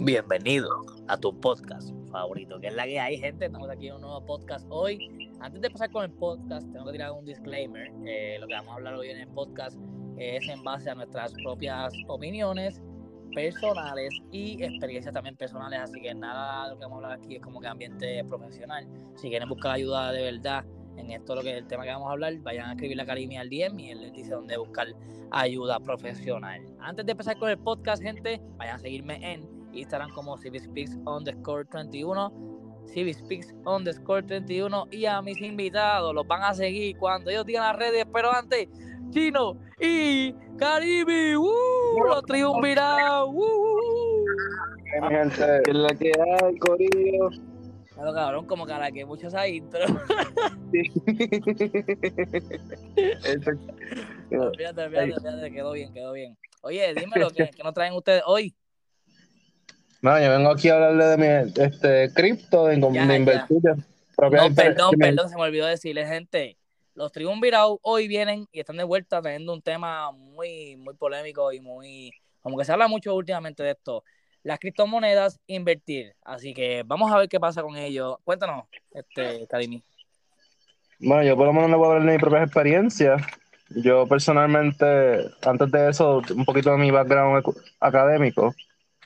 Bienvenido a tu podcast favorito, que es la que hay, gente. Estamos aquí en un nuevo podcast hoy. Antes de pasar con el podcast, tengo que tirar un disclaimer. Eh, lo que vamos a hablar hoy en el podcast es en base a nuestras propias opiniones personales y experiencias también personales. Así que nada de lo que vamos a hablar aquí es como que ambiente profesional. Si quieren buscar ayuda de verdad en esto, lo que es el tema que vamos a hablar, vayan a escribirle a Karimi al DM y él les dice dónde buscar ayuda profesional. Antes de empezar con el podcast, gente, vayan a seguirme en Instagram como CiviSpeaks underscore 21, CiviSpeaks underscore 31 y a mis invitados los van a seguir cuando ellos digan las redes, pero antes, Chino y Caribe, ¡uh! los triunvirados, ¡uh! gente, que es la que hay, Corillo. Claro, cabrón, como cara que muchos hay intro. fíjate, fíjate, quedó bien, quedó bien. Oye, dímelo, ¿qué, qué nos traen ustedes hoy? No, yo vengo aquí a hablarle de mi este, cripto, de, Ya, de ya. invertir. No, perdón, perdón, se me olvidó decirle, gente. Los triunvirados hoy vienen y están de vuelta trayendo un tema muy, muy polémico y muy. Como que se habla mucho últimamente de esto. Las criptomonedas, invertir. Así que vamos a ver qué pasa con ello. Cuéntanos, este, Karimi. Bueno, yo por lo menos le voy a hablar de mi propia experiencia. Yo personalmente, antes de eso, un poquito de mi background académico.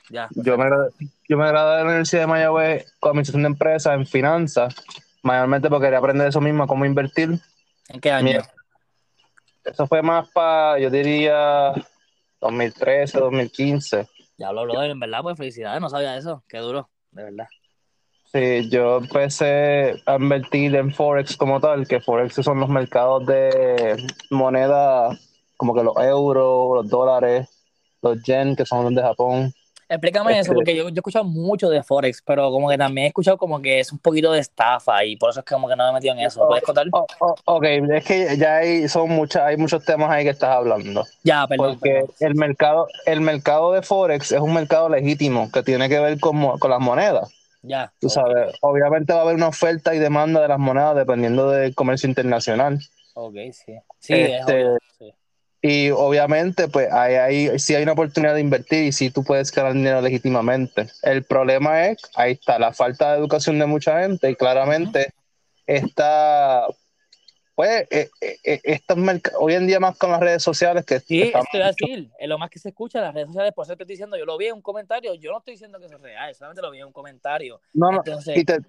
Ya. Yo me, gradué, yo me gradué de la Universidad de Mayagüez con administración de empresas en finanzas, mayormente porque quería aprender eso mismo, cómo invertir. ¿En qué año? Mira, Eso fue más para, yo diría, 2013, 2015. Ya lo habló, en verdad, pues felicidades, no sabía eso. Qué duro, de verdad. Sí, yo empecé a invertir en Forex como tal, que Forex son los mercados de moneda como que los euros, los dólares, los yen, que son los de Japón. Explícame eso, Este- porque yo, yo he escuchado mucho de Forex, pero como que también he escuchado como que es un poquito de estafa y por eso es que como que no me he metido en eso. ¿Puedes contar? Oh, oh, ok, es que ya hay, son muchas, hay muchos temas ahí que estás hablando. Ya, perdón. Porque perdón. el mercado, el mercado de Forex es un mercado legítimo que tiene que ver con, con las monedas. Ya. Tú sabes, obviamente va a haber una oferta y demanda de las monedas dependiendo del comercio internacional. Ok, sí. Sí, es Este, obvio, sí. Y obviamente, pues ahí, ahí sí hay una oportunidad de invertir y sí tú puedes ganar dinero legítimamente. El problema es, ahí está, la falta de educación de mucha gente y claramente está, pues, eh, eh, hoy en día más con las redes sociales que Sí, esto a decir, es lo más que se escucha en las redes sociales, por eso te estoy diciendo, yo lo vi en un comentario, yo no estoy diciendo que eso es real, solamente lo vi en un comentario. no, no, Entonces, y te-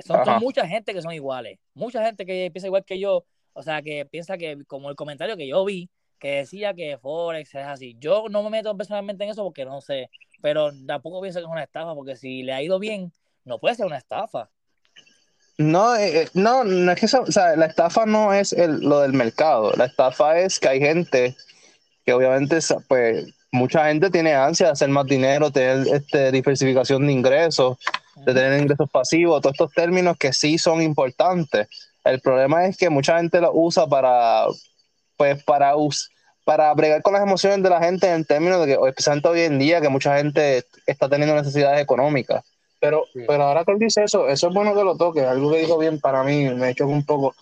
son, son mucha gente que son iguales, mucha gente que piensa igual que yo, o sea, que piensa que como el comentario que yo vi, que decía que Forex es así, yo no me meto personalmente en eso porque no sé, pero tampoco pienso que es una estafa, porque si le ha ido bien, no puede ser una estafa. no, eh, eh, no, no es que eso- o sea, la estafa no es el- lo del mercado, la estafa es que hay gente que obviamente, pues, mucha gente tiene ansia de hacer más dinero, tener este, diversificación de ingresos, de tener ingresos pasivos, todos estos términos que sí son importantes. El problema es que mucha gente lo usa para, pues, para, us- para bregar con las emociones de la gente en términos de que, especialmente hoy en día, que mucha gente está teniendo necesidades económicas. Pero, Sí. pero ahora que él dice eso, eso es bueno que lo toque, algo que dijo bien para mí, me choca un poco.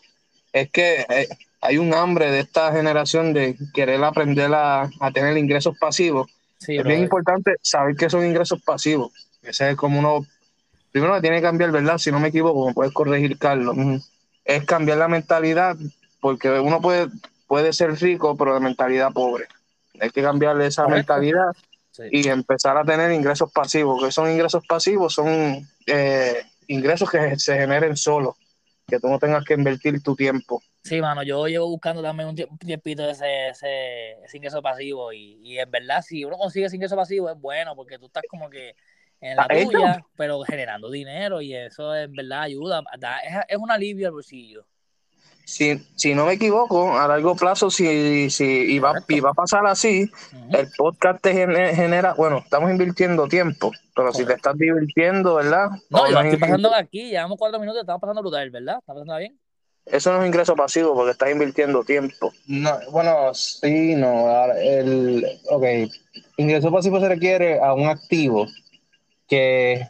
Es que eh, hay un hambre de esta generación de querer aprender a, a tener ingresos pasivos. Sí, Es bien brother. importante saber qué son ingresos pasivos. Ese es como uno. Primero que tiene que cambiar, ¿verdad? Si no me equivoco, me puedes corregir, Carlos. Es cambiar la mentalidad, porque uno puede, puede ser rico, pero de mentalidad pobre. Hay que cambiarle esa Correcto. mentalidad Sí. y empezar a tener ingresos pasivos. ¿Qué son ingresos pasivos? Son eh, ingresos que se generen solos, que tú no tengas que invertir tu tiempo. Sí, mano, yo llevo buscando también un tie- un tiempito ese, ese, ese ingreso pasivo y, y en verdad si uno consigue ese ingreso pasivo es bueno porque tú estás como que en la tuya, pero generando dinero y eso en verdad ayuda, da- es, es un alivio al bolsillo. Si, si no me equivoco, a largo plazo, si, si y, va, y va a pasar así, el podcast te gene- genera, bueno, estamos invirtiendo tiempo, pero si te estás divirtiendo, ¿verdad? No, yo estoy es- pasando aquí, llevamos cuatro minutos, estamos pasando brutal, ¿verdad? ¿Estamos pasando bien? Eso no es ingreso pasivo porque estás invirtiendo tiempo. No, bueno, sí, no. El, ok, ingreso pasivo se requiere a un activo que,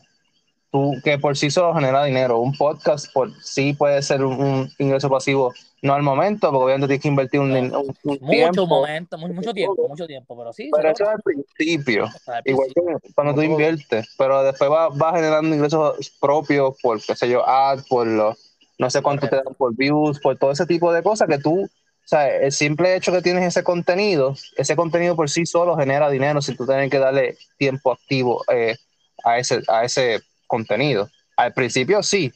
tú, que por sí solo genera dinero. Un podcast por sí puede ser un, un ingreso pasivo no al momento, porque obviamente tienes que invertir un, un- un Mucho tiempo. momento, mu- mucho tiempo, mucho tiempo, pero sí. Pero eso es al principio. Al Igual principio. que cuando tú inviertes, pero después vas va generando ingresos propios por, qué sé yo, ads, por los, no sé cuánto te dan por views, por todo ese tipo de cosas que tú, o sea, el simple hecho que tienes ese contenido, ese contenido por sí solo genera dinero sin tú tener que darle tiempo activo eh, a, ese, a ese contenido. Al principio sí,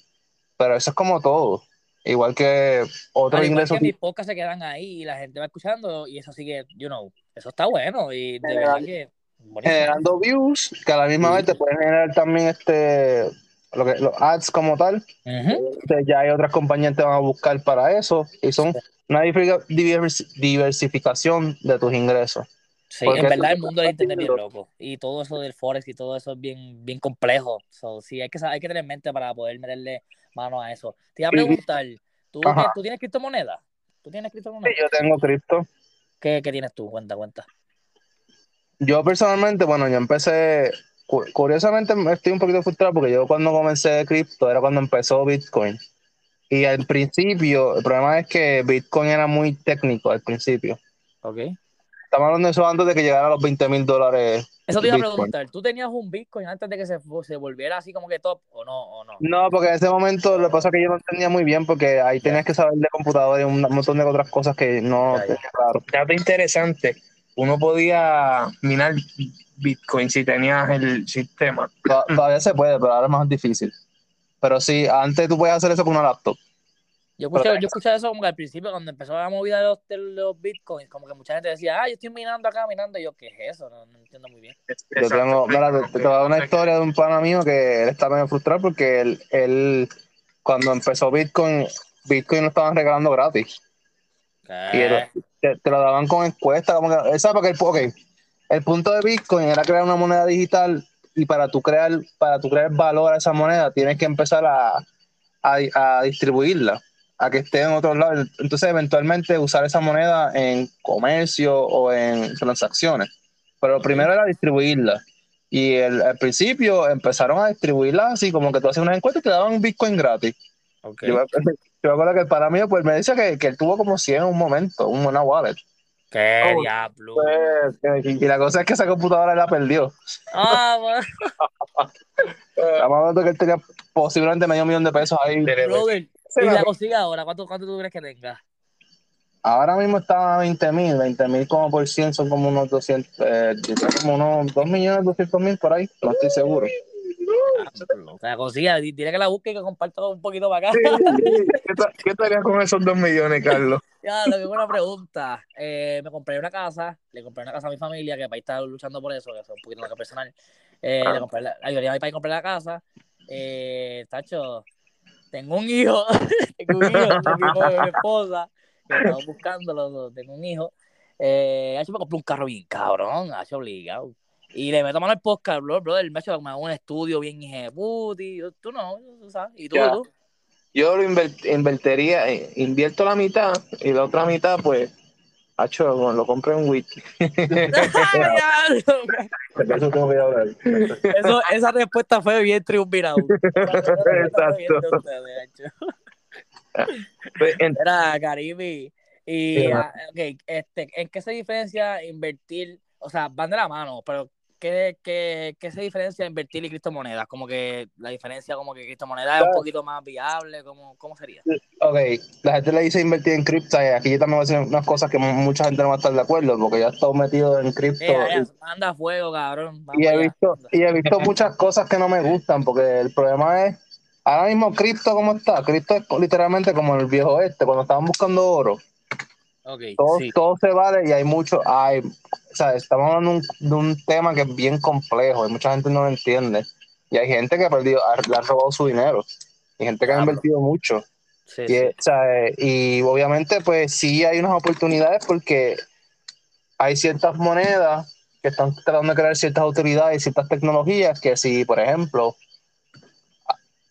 pero eso es como todo. Igual que otros Al igual ingresos. que mis podcasts se quedan ahí y la gente va escuchando y eso sigue, you know, eso está bueno y de General- verdad que buenísimo. generando views que a la misma vez te pueden generar también este lo que, los ads como tal. Entonces, ya hay otras compañías que te van a buscar para eso y son una diver- divers- diversificación de tus ingresos. Sí, Porque en verdad el mundo del internet es bien loco y todo eso del forex y todo eso es bien, bien complejo. So, sí, hay que, hay que tener en mente para poder meterle mano a eso. Te iba a Sí. preguntar, ¿tú, tienes, ¿tú tienes criptomonedas? ¿Tú tienes Sí, criptomonedas? yo tengo cripto. ¿Qué, ¿Qué tienes tú? Cuenta, cuenta. Yo personalmente, bueno, yo empecé, cu- curiosamente estoy un poquito frustrado porque yo cuando comencé cripto era cuando empezó Bitcoin. Y al principio, el problema es que Bitcoin era muy técnico al principio. Ok. Estamos hablando de eso antes de que llegara a los 20 mil dólares. Eso te iba a preguntar, ¿tú tenías un Bitcoin antes de que se, se volviera así como que top o no? O no? No, porque en ese momento lo que pasa es que yo no entendía muy bien porque ahí tenías que saber de computador y un montón de otras cosas que no Ya, ya. tenía claro. Dato interesante, uno podía minar Bitcoin si tenías el sistema. To- Todavía se puede, pero ahora es más difícil. Pero sí, antes tú podías hacer eso con una laptop. Yo escuché, yo escuché eso como que al principio, cuando empezó la movida de los, de los bitcoins, como que mucha gente decía, ah, yo estoy minando acá, minando. Y yo, ¿qué es eso? No, no entiendo muy bien. Yo tengo, mira, te, te voy a dar una historia de un pana mío que él está medio frustrado porque él, él cuando empezó Bitcoin, Bitcoin lo estaban regalando gratis. Y él- te, te lo daban con encuesta, como que, él sabe que el, ok, el punto de Bitcoin era crear una moneda digital y para tú crear, para tú crear valor a esa moneda tienes que empezar a, a, a distribuirla, a que esté en otros lados. Entonces, eventualmente usar esa moneda en comercio o en transacciones. Pero lo primero era distribuirla. Y el- al principio empezaron a distribuirla así, como que tú haces una encuesta y te daban Bitcoin gratis. Yo, me- yo me acuerdo que para mí, pues me decía que, que él tuvo como 100 en un momento, una wallet. ¿Qué Oh, diablo? Pues, y la cosa es que esa computadora la perdió. Ah, bueno, Estamos hablando que él tenía posiblemente medio millón de pesos ahí. brother. Y la consigue ahora, ¿cuánto, ¿cuánto tú crees que tenga? Ahora mismo está a 20 mil, 20 mil como por 100 son como unos 200, eh, como unos 2 millones 200 mil por ahí, no estoy seguro. O sea, consiga, di- dile que la busque y que comparta un poquito para acá. ¿Qué, ta- qué estarías con esos dos millones, Carlos? Ya, lo que buena pregunta. Eh, me compré una casa, le compré una casa a mi familia, que el país está luchando por eso, que es un poquito lo que personal. Eh, Ah. le compré la, ayudé a mi país la casa. Eh, tacho, tengo un hijo, tengo un hijo, de mi esposa, que estamos buscándolo, tengo un hijo. Eh, me compré un carro bien cabrón, hecho obligado. Y le meto mano al podcast, bro, brother, me ha hecho me hago un estudio bien puti, tú no, tú sabes, y tú, Ya. tú. Yo lo invert- invertiría, eh, invierto la mitad y la otra mitad, pues, hacho, lo compré en Wiki. Diablo, Eso tengo que hablar. Eso, esa respuesta fue bien triunvirado. Exacto. Pues, Era Caribe. Y, Sí, ah, ok, este, ¿en qué se diferencia invertir? O sea, van de la mano, pero ¿qué, qué, qué se diferencia invertir y criptomonedas? Como que la diferencia, como que criptomonedas es un poquito más viable, ¿cómo, cómo sería? Ok, la gente le dice invertir en cripto, y aquí yo también voy a decir unas cosas que mucha gente no va a estar de acuerdo, porque ya he estado metido en cripto. Eh, eh, anda fuego, cabrón. Vamos y he allá. visto y he visto muchas cosas que no me gustan porque el problema es ahora mismo cripto cómo está cripto es literalmente como el viejo este cuando estaban buscando oro Todo, sí. todo se vale y hay mucho hay o sea estamos hablando de un, de un tema que es bien complejo y mucha gente no lo entiende y hay gente que ha perdido ha- le ha robado su dinero y gente que ha invertido mucho sí, y, sí. o sea, y obviamente, pues sí hay unas oportunidades porque hay ciertas monedas que están tratando de crear ciertas autoridades y ciertas tecnologías que si, por ejemplo,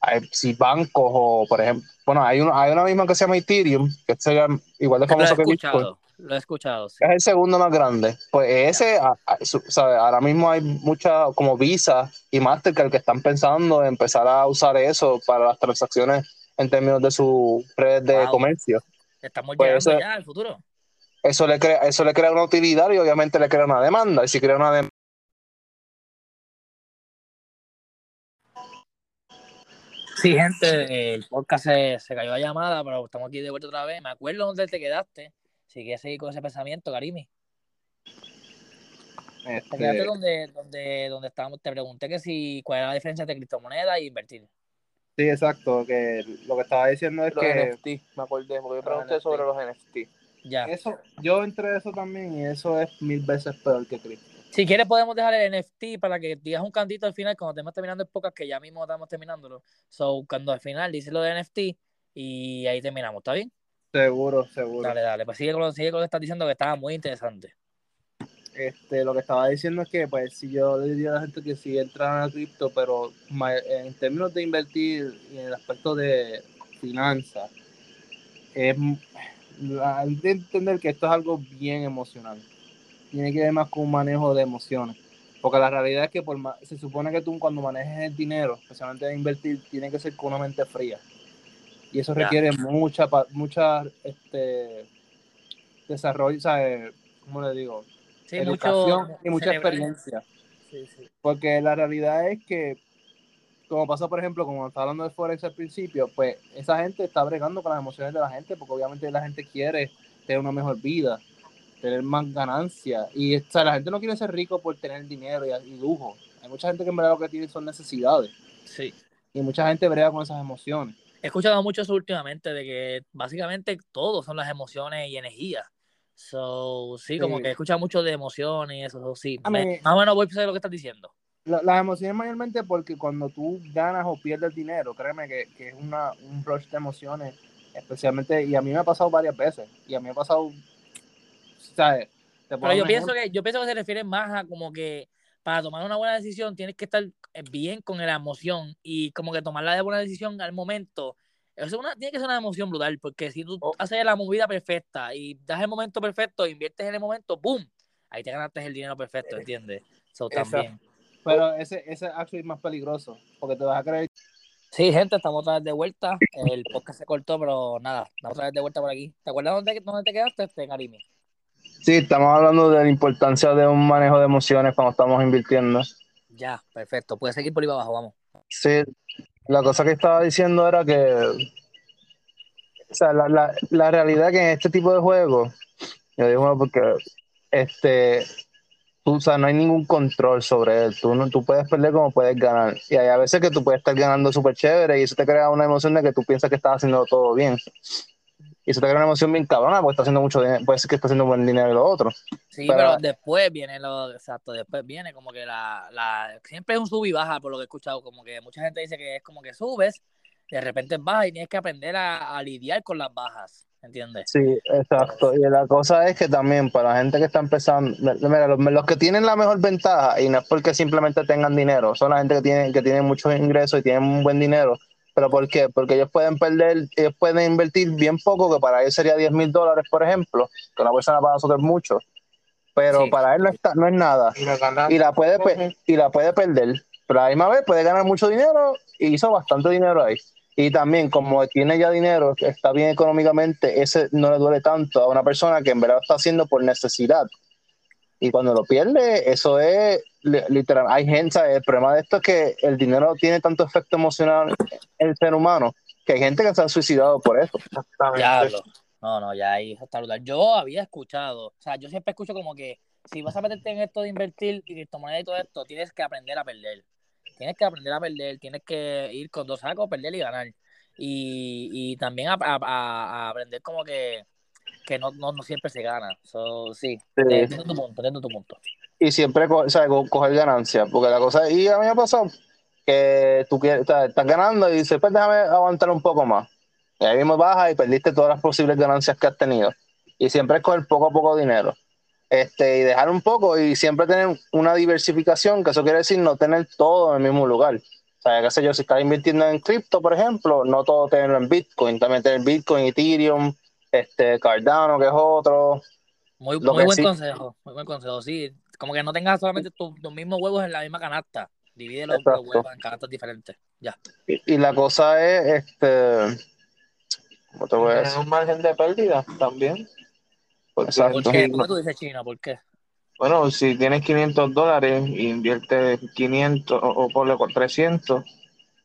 hay- si bancos o, por ejemplo, bueno, hay, uno, hay una misma que se llama Ethereum, que sería igual de Lo he famoso que Bitcoin, escuchado, lo he escuchado, sí. es el segundo más grande. Pues ese, a- a- su- ¿sabe? ahora mismo hay muchas como Visa y Mastercard que están pensando en empezar a usar eso para las transacciones en términos de su red de Wow. comercio. Estamos Pues llegando eso- ya al futuro. Eso le, crea, eso le crea una utilidad y obviamente le crea una demanda. Y si crea una demanda, Sí, gente, el podcast se, se cayó la llamada, pero estamos aquí de vuelta otra vez. Me acuerdo dónde te quedaste. Si quieres seguir con ese pensamiento, Karimi. Te quedaste Este, donde, donde, donde estábamos. Te pregunté que si cuál era la diferencia entre criptomonedas e invertir. Sí, exacto, que lo que estaba diciendo es los que NFT, me acordé, porque yo pregunté NFT. sobre los NFT. Ya. eso, yo entré eso también y eso es mil veces peor que cripto. Si quieres, podemos dejar el NFT para que digas un cantito al final cuando estemos terminando el podcast, que ya mismo estamos terminándolo. So, cuando al final dices lo de NFT y ahí terminamos, ¿está bien? Seguro, seguro. Dale, dale. Pues sigue con, lo, sigue con lo que estás diciendo que estaba muy interesante. Este, lo que estaba diciendo es que, pues, si yo le diría a la gente que si entran a cripto, pero en términos de invertir y en el aspecto de finanzas, es hay que entender que esto es algo bien emocional. Tiene que ver más con un manejo de emociones. Porque la realidad es que por ma- se supone que tú cuando manejes el dinero, especialmente de invertir, tiene que ser con una mente fría. Y eso requiere mucha, mucha este, desarrollo, ¿sabes? ¿Cómo le digo? Sí, educación mucho y mucha cerebral. experiencia. Sí, sí. Porque la realidad es que, como pasó, por ejemplo, como estaba hablando de Forex al principio, pues esa gente está bregando con las emociones de la gente, porque obviamente la gente quiere tener una mejor vida, tener más ganancias. Y o sea, la gente no quiere ser rico por tener dinero y, y lujo. Hay mucha gente que en verdad lo que tiene son necesidades. Sí. Y mucha gente brega con esas emociones. He escuchado mucho eso últimamente, de que básicamente todo son las emociones y energía. So, sí, como que he escuchado mucho de emociones y eso, so, sí. A Me- mí- más o menos voy a pensar lo que estás diciendo. La- las emociones mayormente porque cuando tú ganas o pierdes dinero, créeme que, que es una, un rush de emociones, especialmente, y a mí me ha pasado varias veces, y a mí me ha pasado, ¿sabes? Te Pero yo pienso que yo pienso que se refiere más a como que para tomar una buena decisión tienes que estar eh, bien con la emoción y como que tomar la buena decisión al momento. Eso una, tiene que ser una emoción brutal, porque si tú Oh. haces la movida perfecta y das el momento perfecto, inviertes en el momento, ¡boom! Ahí te ganaste el dinero perfecto, ¿entiendes? So, también. Pero ese, ese actually es más peligroso, porque te vas a creer. Sí, gente, estamos otra vez de vuelta. El podcast se cortó, pero nada, estamos otra vez de vuelta por aquí. ¿Te acuerdas dónde, dónde te quedaste, este, Karimi? Sí, estamos hablando de la importancia de un manejo de emociones cuando estamos invirtiendo. Ya, perfecto. Puedes seguir por ahí abajo, vamos. Sí, la cosa que estaba diciendo era que, o sea, la, la, la realidad que en este tipo de juegos, yo digo bueno, porque este, tú, o sea, no hay ningún control sobre él. Tú, no, tú puedes perder como puedes ganar. Y hay a veces que tú puedes estar ganando súper chévere y eso te crea una emoción de que tú piensas que estás haciendo todo bien. Y eso te crea una emoción bien cabrona porque estás haciendo mucho dinero, puede ser que estás haciendo buen dinero y lo otro. Sí, Pero- pero, después viene lo, exacto, después viene como que la, la, siempre es un sub y baja por lo que he escuchado, como que mucha gente dice que es como que subes, de repente bajas y tienes que aprender a, a lidiar con las bajas, ¿entiendes? Sí, exacto. Y la cosa es que también para la gente que está empezando, mira, los, los que tienen la mejor ventaja, y no es porque simplemente tengan dinero, son la gente que tiene, que tiene muchos ingresos y tienen un buen dinero. ¿Pero por qué? Porque ellos pueden perder, ellos pueden invertir bien poco, que para ellos sería 10 mil dólares, por ejemplo, que una persona para nosotros es mucho. Pero Sí. para él no, está, no es nada. Y la ganancia- Y la, puede, y la puede perder. Pero a la misma vez puede ganar mucho dinero y hizo bastante dinero ahí. Y también, como tiene ya dinero, está bien económicamente, ese no le duele tanto a una persona que en verdad lo está haciendo por necesidad. Y cuando lo pierde, eso es literal. Hay gente, ¿sabes? el problema de esto es que el dinero tiene tanto efecto emocional en el ser humano que hay gente que se ha suicidado por eso. Diablo. No, no, ya ahí está brutal. Yo había escuchado, o sea, yo siempre escucho como que si vas a meterte en esto de invertir y criptomonedas y todo esto, tienes que aprender a perder. Tienes que aprender a perder, tienes que ir con dos sacos, perder y ganar. Y, y también a, a- a- a aprender como que, que no, no, no siempre se gana. So, sí, Sí. entiendo tu punto, entiendo tu punto. Y siempre co- sea, co- coger ganancias, porque la cosa, y a mí me pasado que tú quieres, estás ganando y dices, pues déjame aguantar un poco más. Y ahí mismo bajas y perdiste todas las posibles ganancias que has tenido. Y siempre es coger poco a poco dinero. Este, y dejar un poco y siempre tener una diversificación, que eso quiere decir no tener todo en el mismo lugar. O sea, qué sé yo, si estás invirtiendo en cripto, por ejemplo, no todo tenerlo en Bitcoin, también tener Bitcoin, Ethereum, este, Cardano, que es otro, Muy, muy buen sí- consejo, muy buen consejo, sí. Como que no tengas solamente tu- tus mismos huevos en la misma canasta. Divide los, los Exacto. huevos en canastas diferentes. Ya. Y, y la cosa es, este, No te voy a decir. un margen de pérdida también. ¿Por qué? ¿Por qué tú dices China? ¿Por qué? Bueno, si tienes 500 dólares e inviertes 500 o, o ponle 300,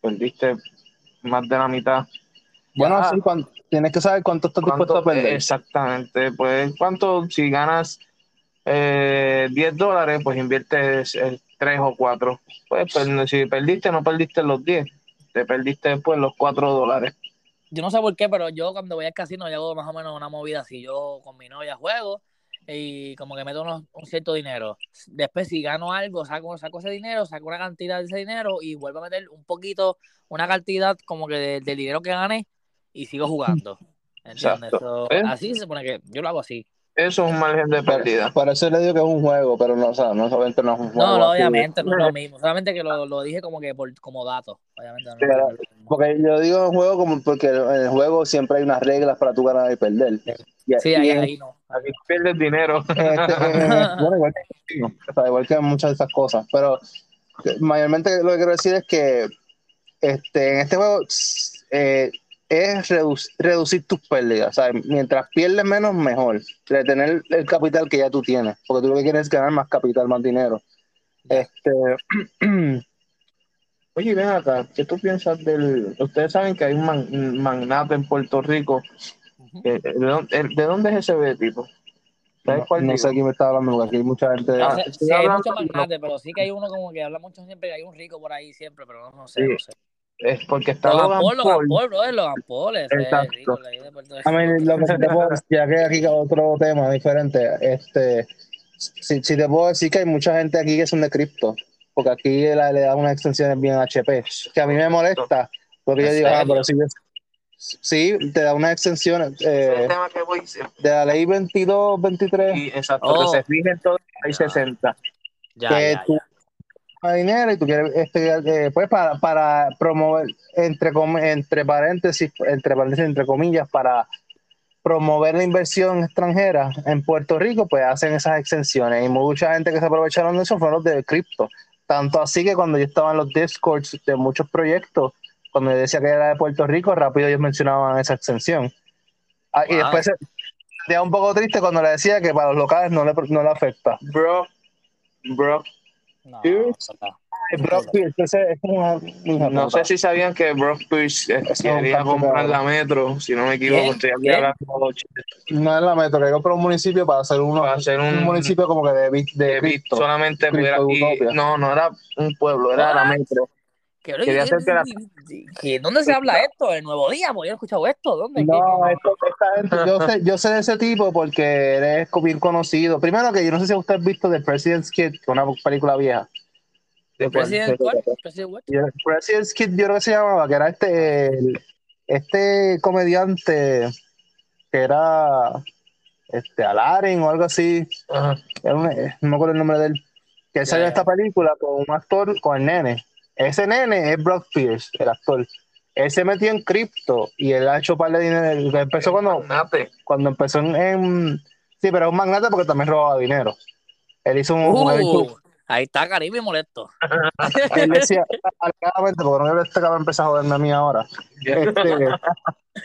perdiste más de la mitad. Bueno, sí, tienes que saber cuánto estás dispuesto a perder. Exactamente, pues cuánto, si ganas eh, 10 dólares, pues inviertes 3 o 4. Pues, pues si perdiste, no perdiste los 10, te perdiste después los 4 dólares. Yo no sé por qué, pero yo cuando voy al casino yo hago más o menos una movida así. Yo con mi novia juego y como que meto un cierto dinero. Después, si gano algo, saco, saco ese dinero, saco una cantidad de ese dinero y vuelvo a meter un poquito, una cantidad como que del dinero que gané y sigo jugando. ¿Entiendes? ¿Eh? Así se supone que yo lo hago así. Eso es un margen de pérdida. Por eso le digo que es un juego, pero no, o sea, no solamente no es un juego. No, no obviamente no es lo mismo. Solamente que lo, lo dije como que por, como dato. Obviamente porque yo digo un juego como porque en el juego siempre hay unas reglas para tú ganar y perder. Sí, ahí, ahí no. Aquí pierdes dinero. Este, eh, bueno, igual que, o sea, igual que muchas de esas cosas. Pero mayormente lo que quiero decir es que este, en este juego eh, es reducir tus pérdidas. Mientras pierdes menos, mejor. Retener el capital que ya tú tienes. Porque tú lo que quieres es ganar más capital, más dinero. Este. Oye, ven acá, ¿qué tú piensas del. Ustedes saben que hay un magnate en Puerto Rico. Eh, ¿de, dónde, es ese tipo? No, no sé quién me está hablando, porque aquí hay mucha gente. Ah, sí, hay muchos magnates, pero sí que hay uno como que habla mucho siempre, hay un rico por ahí siempre, pero no, sé, no sé es porque está Logan Paul, Logan Paul, brother, Logan Paul, Exacto. A mí, lo que te puedo decir, ya que aquí otro tema diferente, este, si, si, te puedo decir que hay mucha gente aquí que son de cripto, porque aquí le, le dan unas extensiones bien HP, que a mí me molesta, porque yo digo, ah, pero si Sí, te da unas extensiones eh, de la ley 22, 23. Sí, exacto, que se fijen todos, hay 60. Ya, que ya, ya dinero y tú quieres este, eh, pues para, para promover entre entre paréntesis entre paréntesis entre comillas para promover la inversión extranjera en Puerto Rico pues hacen esas exenciones. Y mucha gente que se aprovecharon de eso fueron los de cripto. Tanto así que cuando yo estaba en los discords de muchos proyectos cuando yo decía que era de Puerto Rico rápido ellos mencionaban esa exención. Ah, y después se, un poco triste cuando le decía que para los locales no le, no le afecta. Bro bro no, no. Sé si sabían que Brock Pierce eh, quería comprar la metro, si no me equivoco, estoy aquí hablando No es la metro, que compró un municipio para hacer, uno, para hacer un, municipio como que de, de, de solamente pudiera No, no era un pueblo, era la metro. Quería hacer que ¿Dónde se habla esto? ¿El Nuevo Día? ¿Porque yo he escuchado esto? ¿Dónde? No, esto, esta gente, yo, sé, yo sé de ese tipo porque eres bien conocido. Primero que yo no sé si usted ha visto The President's Kid, una película vieja. ¿The President cuál? President's Kid yo creo que se llamaba, que era este, este comediante que era este Alarin o algo así. Era un, no me acuerdo el nombre de él. Que salió esta película con un actor, con el nene ese nene es Brock Pierce, el actor. Él se metió en cripto y él ha hecho par de dinero. Empezó cuando, cuando empezó en, Sí, pero es un magnate porque también robaba dinero. Él hizo un. Uh, ahí está Caribe molesto. él decía, alegadamente, porque no este cabrón empezar a joderme a mí ahora. Este,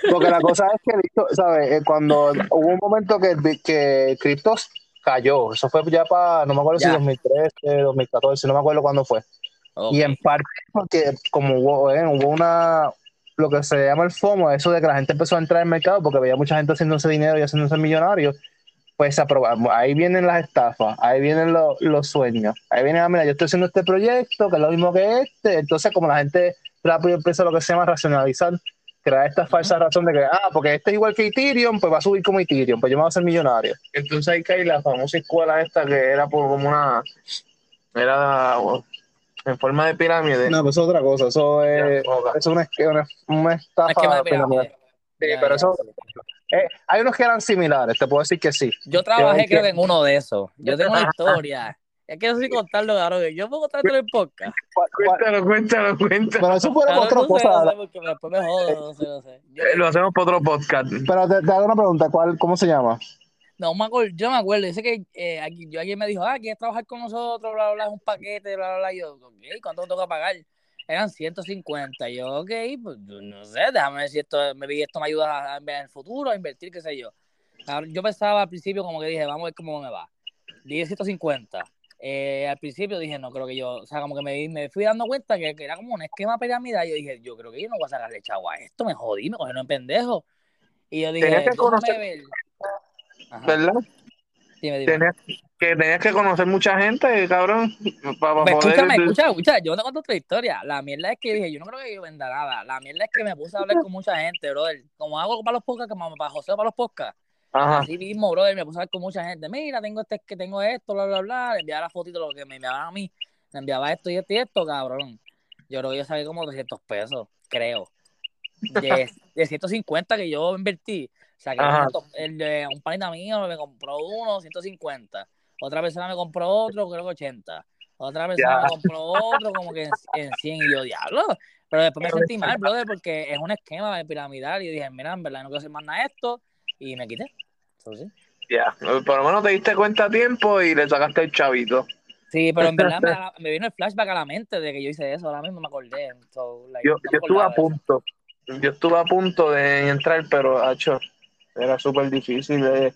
porque la cosa es que, ¿sabes? Eh, cuando hubo un momento que, que cripto cayó, eso fue ya para, no me acuerdo si 2013, 2014, no me acuerdo cuándo fue. Y en parte porque como hubo, eh, hubo una, lo que se llama el FOMO, eso de que la gente empezó a entrar en el mercado porque veía mucha gente haciéndose dinero y haciéndose millonarios, pues aprobamos. Ahí vienen las estafas, ahí vienen los sueños, ahí viene, ah, mira, yo estoy haciendo este proyecto que es lo mismo que este, entonces como la gente rápido empieza lo que se llama racionalizar, crear esta falsa razón de que, ah, porque este es igual que Ethereum, pues va a subir como Ethereum, pues yo me voy a hacer millonario. Entonces ahí cae la famosa escuela esta que era por como una, era en forma de pirámide. No, pues es otra cosa, eso es, es una, una, una estafa pirámide. Sí, pero eso. Eh, hay unos que eran similares, te puedo decir que sí. Yo trabajé, creo que en uno de esos. Yo tengo una historia. Es que no sé contarlo, claro. Yo puedo contarlo en podcast. Cuéntalo, cuéntalo, cuéntalo. Pero eso fue otra cosa. porque después me jodo, no sé, no sé. Eh, lo hacemos para otro podcast. Pero te, te, hago una pregunta, ¿cuál, ¿cómo se llama? No me acuerdo, yo me acuerdo, dice que eh, aquí, yo alguien me dijo, ah, ¿quieres trabajar con nosotros? Bla, bla, bla, es un paquete, bla, bla, bla. Y yo, ¿cuánto tengo que pagar? eran 150. Y yo, ok, pues no sé, déjame ver si esto me, esto me ayuda a, en el futuro, a invertir, qué sé yo. Yo pensaba al principio como que dije, vamos a ver cómo me va. Dije 150. Eh, al principio dije, no creo que yo, o sea, como que me, me fui dando cuenta que, era como un esquema piramidal. Y yo dije, yo creo que yo no voy a sacarle chavo a esto, me jodí, me cogieron en pendejo. Y yo dije, que conocer, ver. ¿Verdad? Tenías, que tenías que conocer mucha gente, cabrón. Para, pues escúchame, escucha, escucha, yo te cuento otra historia. La mierda es que dije, yo no creo que yo venda nada. La mierda es que me puse a hablar con mucha gente, brother. Como hago para los podcasts, como para José para los podcasts. Así mismo, brother, me puse a hablar con mucha gente. Mira, tengo este, que tengo esto, bla, bla, bla. Le enviaba la fotito, lo que me enviaban a mí. Me enviaba esto y esto y esto, cabrón. Yo creo que yo saqué como 300 pesos, creo. De, de 150 que yo invertí. O sea, que el un panita mío me compró uno, 150. Otra persona me compró otro, creo que 80. Otra persona me compró otro, como que en, 100. Y yo, diablo. Pero después me sentí mal, brother, porque es un esquema de piramidal. Y dije, mira, en verdad no quiero hacer más nada esto. Y me quité. Entonces, Ya, por lo menos te diste cuenta a tiempo y le sacaste el chavito. Sí, pero en verdad me, vino el flashback a la mente de que yo hice eso. Ahora mismo me acordé. yo, yo estuve a punto. Yo estuve a punto de entrar, pero, hecho era súper difícil. De,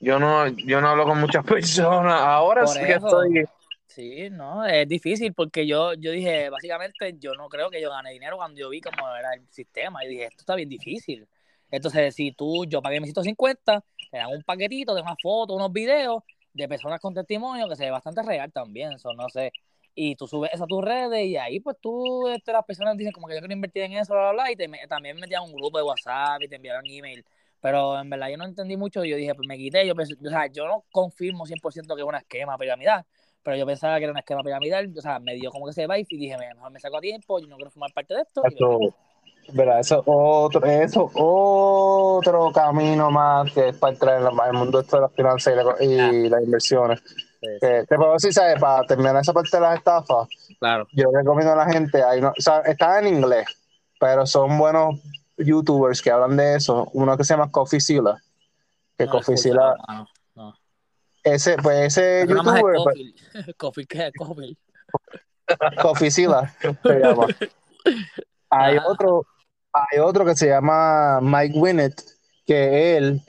yo no, yo no hablo con muchas personas. Ahora sí que estoy. Sí, no, es difícil porque yo, yo dije, básicamente, yo no creo que yo gane dinero cuando yo vi cómo era el sistema. Y dije, esto está bien difícil. Entonces, si tú, yo pagué mis 150, te dan un paquetito de unas fotos, unos videos de personas con testimonio que se ve bastante real también, eso no sé. Y tú subes eso a tus redes y ahí pues tú, este, las personas dicen como que yo quiero invertir en eso, bla, bla, bla, y te, también me metían un grupo de WhatsApp y te enviaron email pero en verdad yo no entendí mucho. Yo dije, pues me quité. Yo, o sea, yo no confirmo 100% que es un esquema piramidal, pero yo pensaba que era un esquema piramidal. O sea, me dio como que ese vibe y dije, mejor me saco a tiempo. Yo no quiero formar parte de esto. Eso, ¿verdad? Eso otro, eso otro camino más que es para entrar en el mundo de las finanzas y, ah. las inversiones. te puedo decir, ¿sabes? Para terminar esa parte de las estafas, claro. yo recomiendo a la gente, ahí no, o sea, está en inglés, pero son buenos youtubers que hablan de eso. Uno que se llama Coffee Silla. Que Coffee Silla. Ese, pues ese youtuber. Coffee, ¿qué? Coffee. Coffee Silla se llama. Hay ah. otro, hay otro que se llama Mike Winnett, que él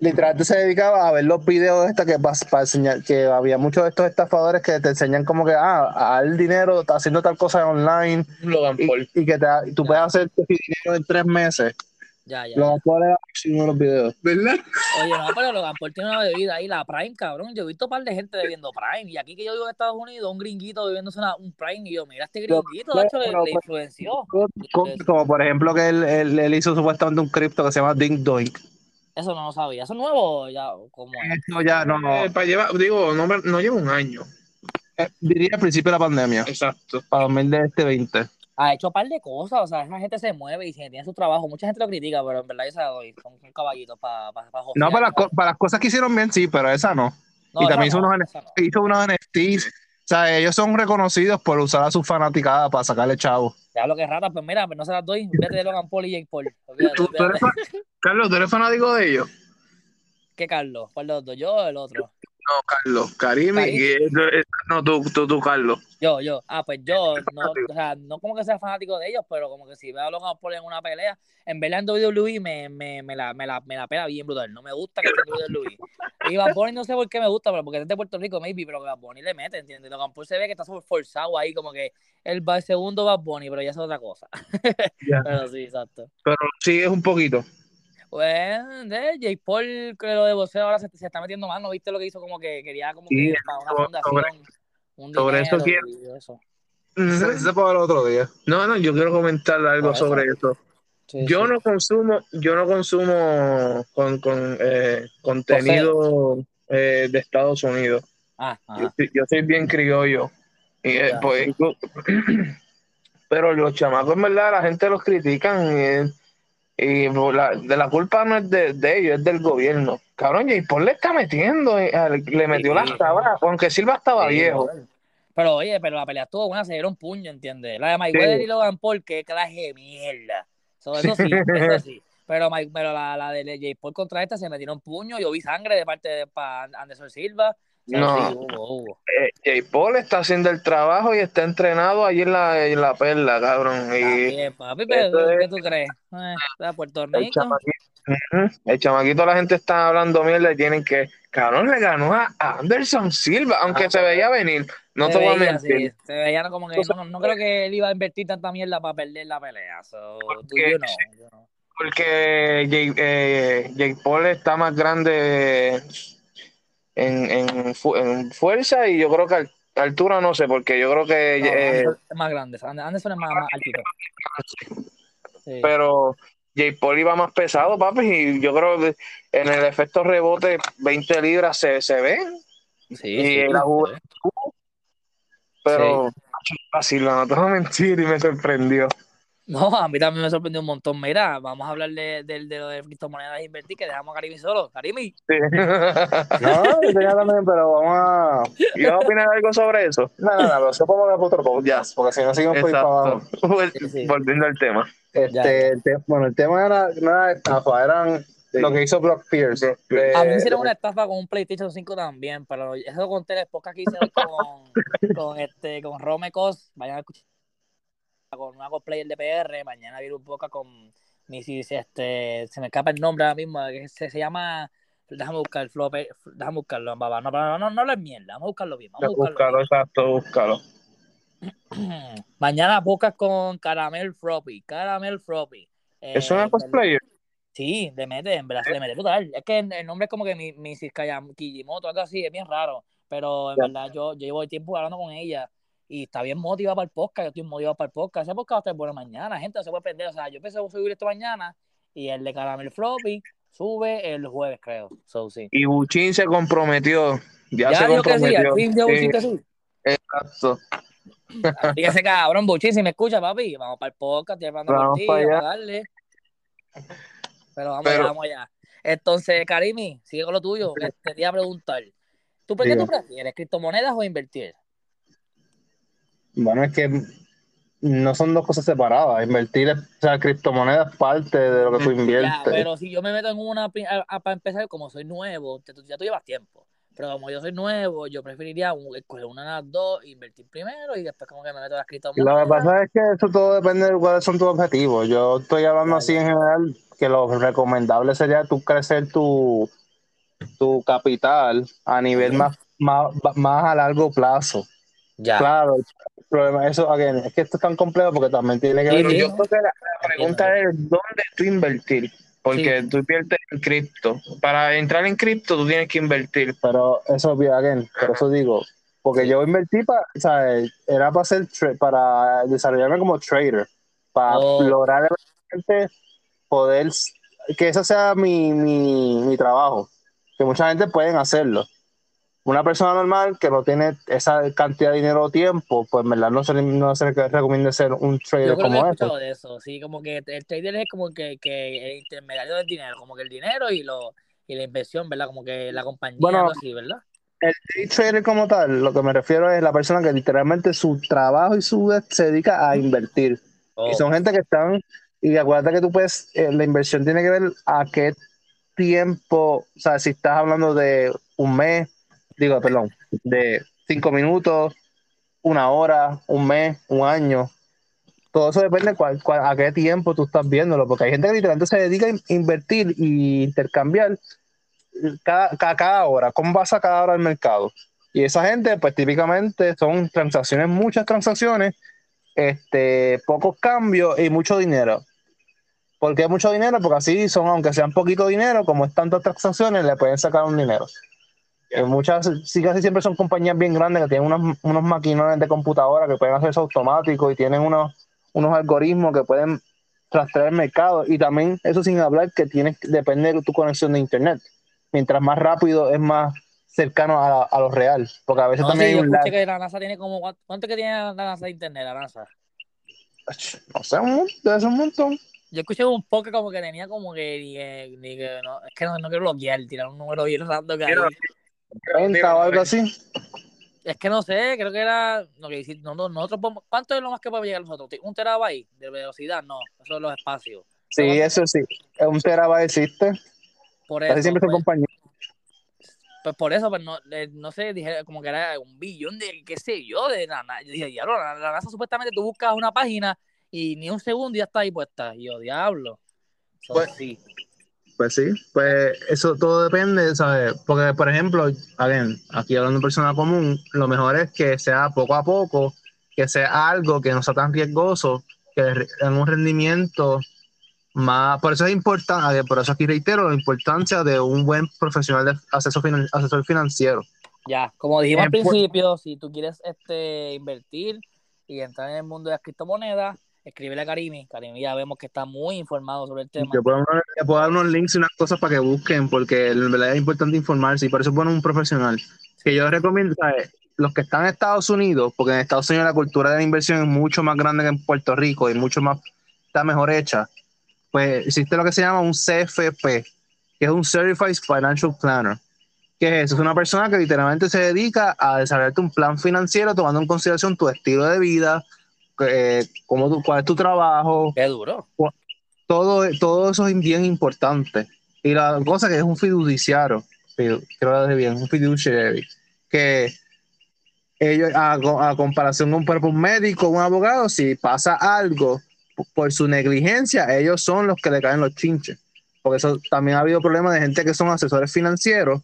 literalmente se dedicaba a ver los videos de esta que para, enseñar que había muchos de estos estafadores que te enseñan como que ah al dinero está haciendo tal cosa online y, que te, tú puedes hacer tu dinero en tres meses ya, ya. Logan Paul era de los videos. ¿Verdad? Oye, no, pero Logan Paul tiene una bebida ahí, la Prime, cabrón. Yo he visto un par de gente bebiendo Prime. Y aquí que yo vivo en Estados Unidos, un gringuito bebiéndose una, un Prime. Y yo, mira, este gringuito, de hecho, le, influenció. Como, por ejemplo que él, él, él, hizo supuestamente un cripto que se llama Ding Doink. Eso no lo sabía. ¿Eso es nuevo ya? ¿cómo No, ya, no. no. Eh, para llevar, digo, no, no lleva un año. Eh, diría al principio de la pandemia. Exacto. Para 2020. Ha hecho un par de cosas, o sea, esa gente se mueve y tiene su trabajo. Mucha gente lo critica, pero en verdad esa doy. Son, caballitos para para No, para, para, las cosas que hicieron bien, sí, pero esa no. y también hizo, unos, hizo unos NFTs sea, ellos son reconocidos por usar a sus fanaticadas para sacarle chavo. Ya lo que rata, pues mira, no se las doy. Vete de Logan Paul y Jake Paul. Carlos, ¿tú eres fanático de ellos? ¿Qué Carlos? ¿Cuál de los dos? ¿Yo o el otro? No, Carlos, Karim, no, tú, tú, tú, Carlos. Yo, yo, ah, pues yo, no, o sea, no como que sea fanático de ellos, pero como que si veo a Logan Paul en una pelea, en verdad en WWE me, me, me, la, me, la, me la pela bien brutal, no me gusta que esté en WWE. Y Bad Bunny no sé por qué me gusta, pero porque es de Puerto Rico, maybe, pero que Bad Bunny le mete, ¿entiendes? Logan Paul se ve que está súper forzado ahí, como que el segundo Bad Bunny, pero ya es otra cosa. pero sí, exacto. Pero sí es un poquito. Pues, de Jake Paul, que lo de boxeo ahora se, se, está metiendo más, ¿no viste lo que hizo? Como que quería como que para una fundación, un sobre eso quiero. Eso. Se, puede el otro día. No, no, yo quiero comentar algo sobre eso. yo no consumo, yo no consumo con, con eh, contenido eh, de Estados Unidos. Ah, yo, soy bien criollo. Y, eh, pues, pero los chamacos, en verdad, la gente los critican. Y de la culpa no es de, ellos, es del gobierno. Cabrón, J. Paul le está metiendo, eh, le metió las tablas, aunque Silva estaba viejo. Pero oye, pero la pelea estuvo buena, se dieron puño, ¿entiendes? La de Mayweather y Logan Paul, qué clase de mierda. eso sí, eso sí. Pero, pero la, la de J. Paul contra esta se metieron puño, yo vi sangre de parte de Anderson Silva. No. Sí, hubo, hubo. Eh, J. Paul está haciendo el trabajo y está entrenado allí en la, en la perla, cabrón. Y También, papi, pero esto es- ¿qué tú crees? Eh, Puerto el chamaquito, Ujú. el chamaquito, la gente está hablando mierda y tienen que. Cabrón, le ganó a Anderson Silva, aunque Ah. se veía venir. No se te voy a veía, mentir. sí, se veía como que no, no creo que él iba a invertir tanta mierda para perder la pelea. So, tú, you know, you know. Porque Jake, eh, Jake Paul está más grande en, en, fu- en fuerza y yo creo que al- altura no sé, porque yo creo que. No, eh, Anderson es más grande. Ander- Anderson es más, más altito. Sí. pero Jake Paul iba más pesado, papi, y yo creo que en el efecto rebote 20 libras se, se ven, sí, y sí, la sí. juventud, pero así no te voy a mentir y me sorprendió. No, a mí también me sorprendió un montón. Mira, vamos a hablar de, de, de lo de criptomonedas e invertir, que dejamos a Karimi solo. Karimi, Sí. No, yo tenía también, pero vamos a. ¿Y vas a opinar algo sobre eso? No, no, no, pero eso podemos hablar por otro podcast, porque si no seguimos por ahí para abajo. Exacto. Sí, sí. Volviendo al tema. Este, Ya, ya. el te- bueno, el tema era, no era estafa, eran Sí. lo que hizo Brock Pierce. De- A mí me hicieron una estafa con un PlayStation 5 también, pero eso lo conté en el podcast que hice hoy con, con, este, con Rome Cos. Vayan a escuchar con un hago player de PR. Mañana viene un podcast con Mrs. Este, se me escapa el nombre ahora mismo, que se, se llama. Déjame buscar el flow, déjame buscarlo. No, no, no, no lo es mierda, vamos a buscarlo bien. Vamos a buscarlo Búscalo, exacto, búscalo. Mañana podcast con Caramel Froppy. Caramel Froppy. Eh, ¿Es una cosplayer? Sí, le mete, en verdad, se le mete brutal. Es que el el nombre es como que mi, mi Kayam- Kijimoto, algo así, es bien raro. Pero en Ya. verdad yo, yo llevo tiempo hablando con ella y está bien motivada para el podcast. Yo estoy motivado para el podcast. Ese podcast va a estar bueno mañana, gente, no se puede perder. O sea, yo empecé a subir esto mañana y el de Caramel Floppy sube el jueves, creo. So, sí. Y Buchin se comprometió. Ya, Ya se dijo que sí, comprometió. dijo Sí, que sí. exacto. Dígase cabrón, Buchi, si me escucha, papi, vamos para el podcast, hablando Vamos para allá. darle. Pero vamos Pero- allá, vamos allá. Entonces, Karimi, sigue con lo tuyo, que te quería preguntar. ¿Tú por qué tú prefieres, criptomonedas o invertir? Bueno, es que no son dos cosas separadas. Invertir, o sea, criptomonedas es parte de lo que tú Ya, inviertes. pero si yo me meto en una, para empezar, como soy nuevo, te- ya tú llevas tiempo. Pero como yo soy nuevo, yo preferiría escoger una de las dos, invertir primero y después como que me meto a las Lo criptomonedas. que pasa es que eso todo depende de cuáles son tus objetivos. Yo estoy hablando así en general, que lo recomendable sería tú crecer tu, tu capital a nivel más, más, más a largo plazo. Ya. Claro, problema eso, again, es que esto es tan complejo porque también tiene que Sí, ver Pero sí. yo creo que la, la pregunta es dónde tú invertir. Porque tú inviertes en cripto. Para entrar en cripto tú tienes que invertir. Pero eso, again, por eso digo, porque Sí. yo invertí para, ¿sabes? Era para hacer, para desarrollarme como trader, para Oh. lograr poder, que eso sea mi, mi, mi trabajo, que mucha gente pueden hacerlo. Una persona normal que no tiene esa cantidad de dinero o tiempo, pues en verdad no se, le- no se le recomienda ser un trader Yo creo que he como este. escuchado de eso, sí, como que el trader es como que, que el intermediario del dinero, como que el dinero y lo y la inversión, ¿verdad? Como que la compañía, Bueno, algo así, ¿verdad? El day trader como tal, lo que me refiero es la persona que literalmente su trabajo y su se dedica a invertir. Oh, Y son gente que están, y acuérdate que tú puedes, eh, la inversión tiene que ver a qué tiempo, o sea, si estás hablando de un mes, digo, perdón, de cinco minutos, una hora, un mes, un año. Todo eso depende de cuál- a qué tiempo tú estás viéndolo, porque hay gente que literalmente se dedica a in- invertir y intercambiar cada, cada, hora, cómo pasa cada hora al mercado. Y esa gente, pues típicamente son transacciones, muchas transacciones, este, pocos cambios y mucho dinero. ¿Por qué mucho dinero? Porque así son, aunque sean poquito dinero, como es tantas transacciones, le pueden sacar un dinero. Muchas, sí, casi siempre son compañías bien grandes que tienen unos, unos maquinones de computadora que pueden hacer eso automático y tienen unos, unos algoritmos que pueden rastrear el mercado. Y también, eso sin hablar, que tienes, depende de tu conexión de internet. Mientras más rápido es más cercano a, a lo real. Porque a veces no, también sí, hay un escuché que la NASA tiene como, ¿cuánto, que tiene la NASA de internet, la NASA? No sé, un, debe ser un montón. Yo escuché un poco como que tenía como que, ni que, ni que no, es que no, no quiero bloquear, tirar un número bien random que hay. Mira, 30 o algo así. Es que no sé, creo que era, no, que hici- no, no, nosotros podemos- ¿cuánto es lo más que podemos llegar nosotros? ¿Un terabyte de velocidad? No, eso es los espacios. Sí, eso sí. Un terabyte existe. Por Casi eso, siempre pues, compañías. pues por eso, pues no, eh, no sé, dije como que era un billón de, qué sé yo, de la NASA. Yo dije, diablo, la, la NASA supuestamente tú buscas una página y ni un segundo ya está ahí puesta. Y yo, diablo. Pues- sí. Pues sí, pues eso todo depende, ¿sabes? Porque, por ejemplo, again, aquí hablando de persona común, lo mejor es que sea poco a poco, que sea algo que no sea tan riesgoso, que en un rendimiento más. Por eso es importante, por eso aquí reitero la importancia de un buen profesional de asesor, finan- asesor financiero. Ya, como dijimos al pues- principio, si tú quieres este invertir y entrar en el mundo de las criptomonedas, escríbele a Karimi. Karimi ya vemos que está muy informado sobre el tema. Yo puedo, dar unos links y unas cosas para que busquen, porque en verdad es importante informarse y por eso es bueno un profesional. Que yo recomiendo, ¿sabes? los que están en Estados Unidos, porque en Estados Unidos la cultura de la inversión es mucho más grande que en Puerto Rico y mucho más, está mejor hecha, pues existe lo que se llama un CFP, que es un Certified Financial Planner. ¿Qué es eso? Es una persona que literalmente se dedica a desarrollarte un plan financiero tomando en consideración tu estilo de vida, eh, cómo tú- cuál es tu trabajo, Qué duro. todo, todo eso es bien importante. Y la cosa que es un fiduciario, fidu- creo que es bien, un fiduciary, que ellos, a, a comparación ejemplo, un médico, un abogado, si pasa algo por su negligencia, ellos son los que le caen los chinches. Porque eso también ha habido problemas de gente que son asesores financieros,